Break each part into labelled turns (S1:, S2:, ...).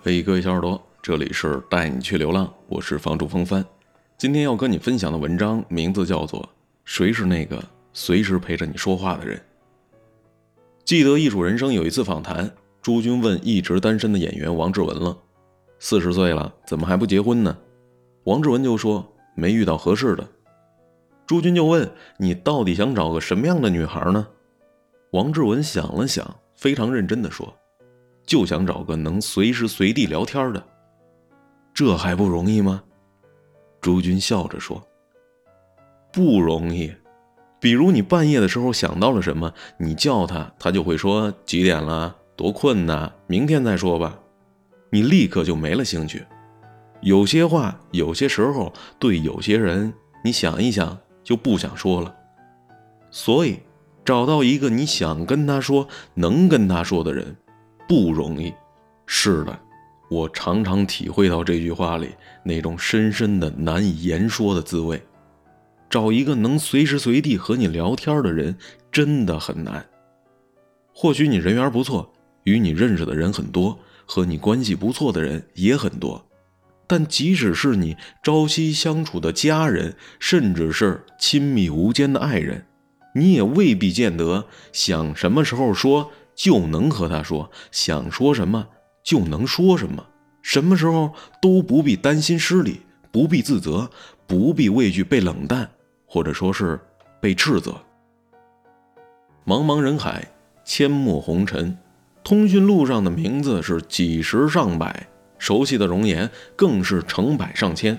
S1: 嘿，各位小耳朵，这里是带你去流浪，我是房主风帆。今天要跟你分享的文章名字叫做《谁是那个随时陪着你说话的人》。记得《艺术人生》有一次访谈，朱军问一直单身的演员王志文了：“四十岁了，怎么还不结婚呢？”王志文就说：“没遇到合适的。”朱军就问：“你到底想找个什么样的女孩呢？”王志文想了想，非常认真地说。就想找个能随时随地聊天的，这还不容易吗？朱军笑着说：“不容易。比如你半夜的时候想到了什么，你叫他，他就会说几点了，多困呐，明天再说吧。你立刻就没了兴趣。有些话，有些时候，对有些人，你想一想就不想说了。所以，找到一个你想跟他说、能跟他说的人。”不容易，是的，我常常体会到这句话里那种深深的难以言说的滋味。找一个能随时随地和你聊天的人真的很难。或许你人缘不错，与你认识的人很多，和你关系不错的人也很多，但即使是你朝夕相处的家人，甚至是亲密无间的爱人，你也未必见得想什么时候说。就能和他说，想说什么就能说什么，什么时候都不必担心失礼，不必自责，不必畏惧被冷淡，或者说是被斥责。茫茫人海，阡陌红尘，通讯录上的名字是几十上百，熟悉的容颜更是成百上千。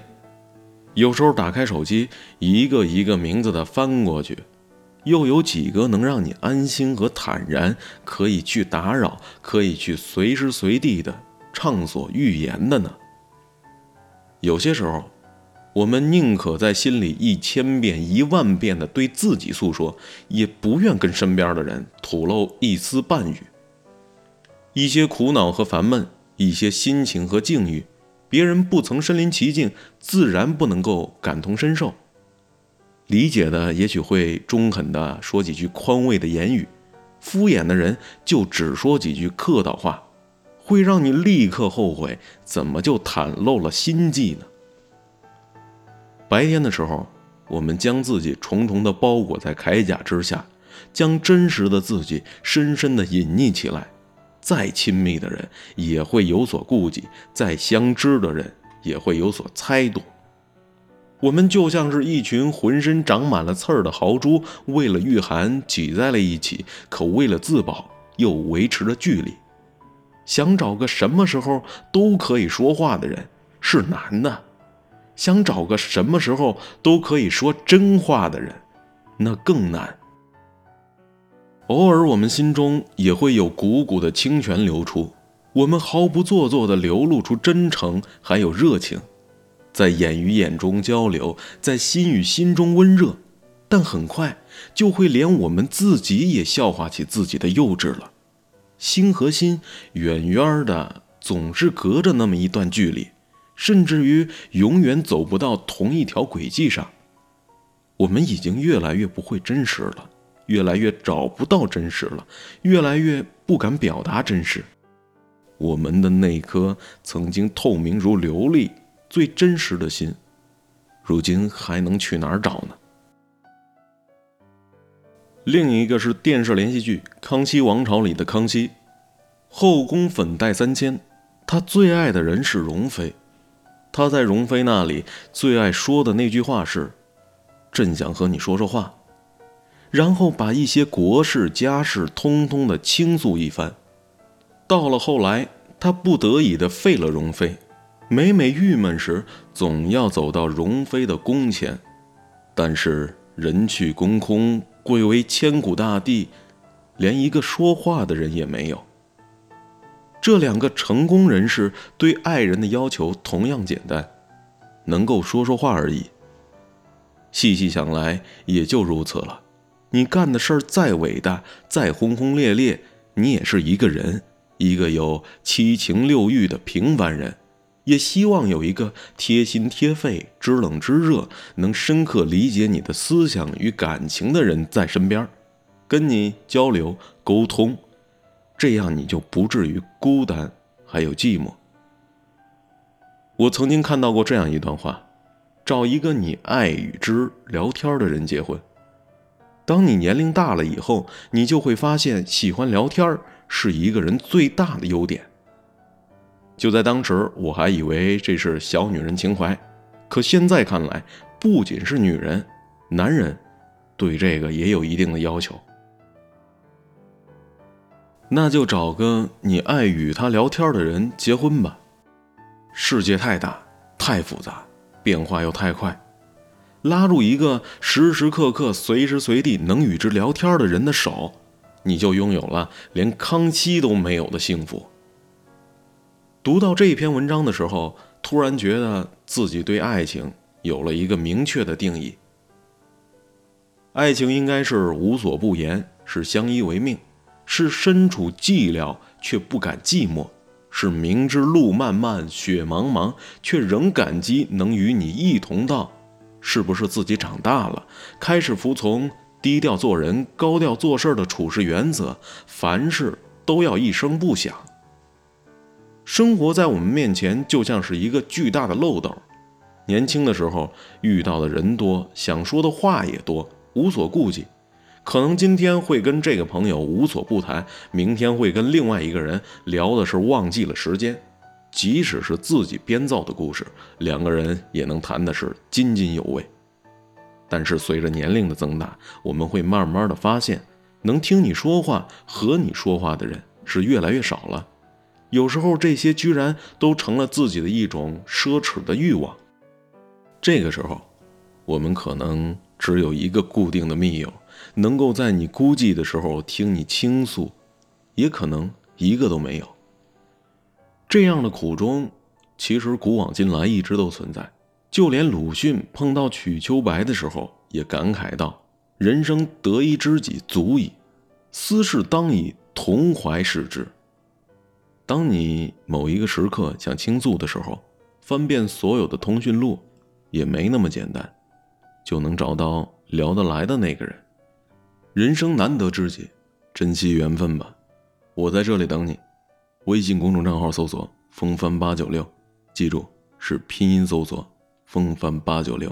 S1: 有时候打开手机，一个一个名字的翻过去。又有几个能让你安心和坦然，可以去打扰，可以去随时随地的畅所欲言的呢？有些时候，我们宁可在心里一千遍、一万遍的对自己诉说，也不愿跟身边的人吐露一丝半语。一些苦恼和烦闷，一些心情和境遇，别人不曾身临其境，自然不能够感同身受。理解的也许会中肯的说几句宽慰的言语，敷衍的人就只说几句客套话，会让你立刻后悔，怎么就袒露了心迹呢？白天的时候，我们将自己重重的包裹在铠甲之下，将真实的自己深深的隐匿起来，再亲密的人也会有所顾忌，再相知的人也会有所猜度。我们就像是一群浑身长满了刺儿的豪猪，为了御寒挤在了一起，可为了自保又维持着距离。想找个什么时候都可以说话的人是难的，想找个什么时候都可以说真话的人，那更难。偶尔我们心中也会有股股的清泉流出，我们毫不做作地流露出真诚还有热情。在眼与眼中交流，在心与心中温热，但很快就会连我们自己也笑话起自己的幼稚了。心和心远远的，总是隔着那么一段距离，甚至于永远走不到同一条轨迹上。我们已经越来越不会真实了，越来越找不到真实了，越来越不敢表达真实。我们的那颗曾经透明如琉璃。最真实的心，如今还能去哪儿找呢？另一个是电视连续剧《康熙王朝》里的康熙，后宫粉黛三千，他最爱的人是容妃。他在容妃那里最爱说的那句话是：“朕想和你说说话。”然后把一些国事家事通通的倾诉一番。到了后来，他不得已的废了容妃。每每郁闷时，总要走到容妃的宫前，但是人去宫空，贵为千古大帝，连一个说话的人也没有。这两个成功人士对爱人的要求同样简单，能够说说话而已。细细想来，也就如此了。你干的事儿再伟大，再轰轰烈烈，你也是一个人，一个有七情六欲的平凡人。也希望有一个贴心贴肺、知冷知热、能深刻理解你的思想与感情的人在身边，跟你交流沟通，这样你就不至于孤单还有寂寞。我曾经看到过这样一段话：找一个你爱与之聊天的人结婚。当你年龄大了以后，你就会发现，喜欢聊天是一个人最大的优点。就在当时，我还以为这是小女人情怀，可现在看来，不仅是女人，男人对这个也有一定的要求。那就找个你爱与他聊天的人结婚吧。世界太大，太复杂，变化又太快。拉住一个时时刻刻、随时随地能与之聊天的人的手，你就拥有了连康熙都没有的幸福。读到这篇文章的时候，突然觉得自己对爱情有了一个明确的定义：爱情应该是无所不言，是相依为命，是身处寂寥却不敢寂寞，是明知路漫漫、雪茫茫，却仍感激能与你一同到。是不是自己长大了，开始服从低调做人、高调做事的处事原则？凡事都要一声不响。生活在我们面前就像是一个巨大的漏斗。年轻的时候遇到的人多，想说的话也多，无所顾忌。可能今天会跟这个朋友无所不谈，明天会跟另外一个人聊的是忘记了时间。即使是自己编造的故事，两个人也能谈的是津津有味。但是随着年龄的增大，我们会慢慢的发现，能听你说话、和你说话的人是越来越少了。有时候这些居然都成了自己的一种奢侈的欲望。这个时候，我们可能只有一个固定的密友，能够在你孤寂的时候听你倾诉，也可能一个都没有。这样的苦衷，其实古往今来一直都存在。就连鲁迅碰到瞿秋白的时候，也感慨道：“人生得一知己足矣，斯事当以同怀视之。”当你某一个时刻想倾诉的时候，翻遍所有的通讯录，也没那么简单，就能找到聊得来的那个人。人生难得知己，珍惜缘分吧。我在这里等你。微信公众账号搜索“风帆八九六”，记住是拼音搜索“风帆八九六”。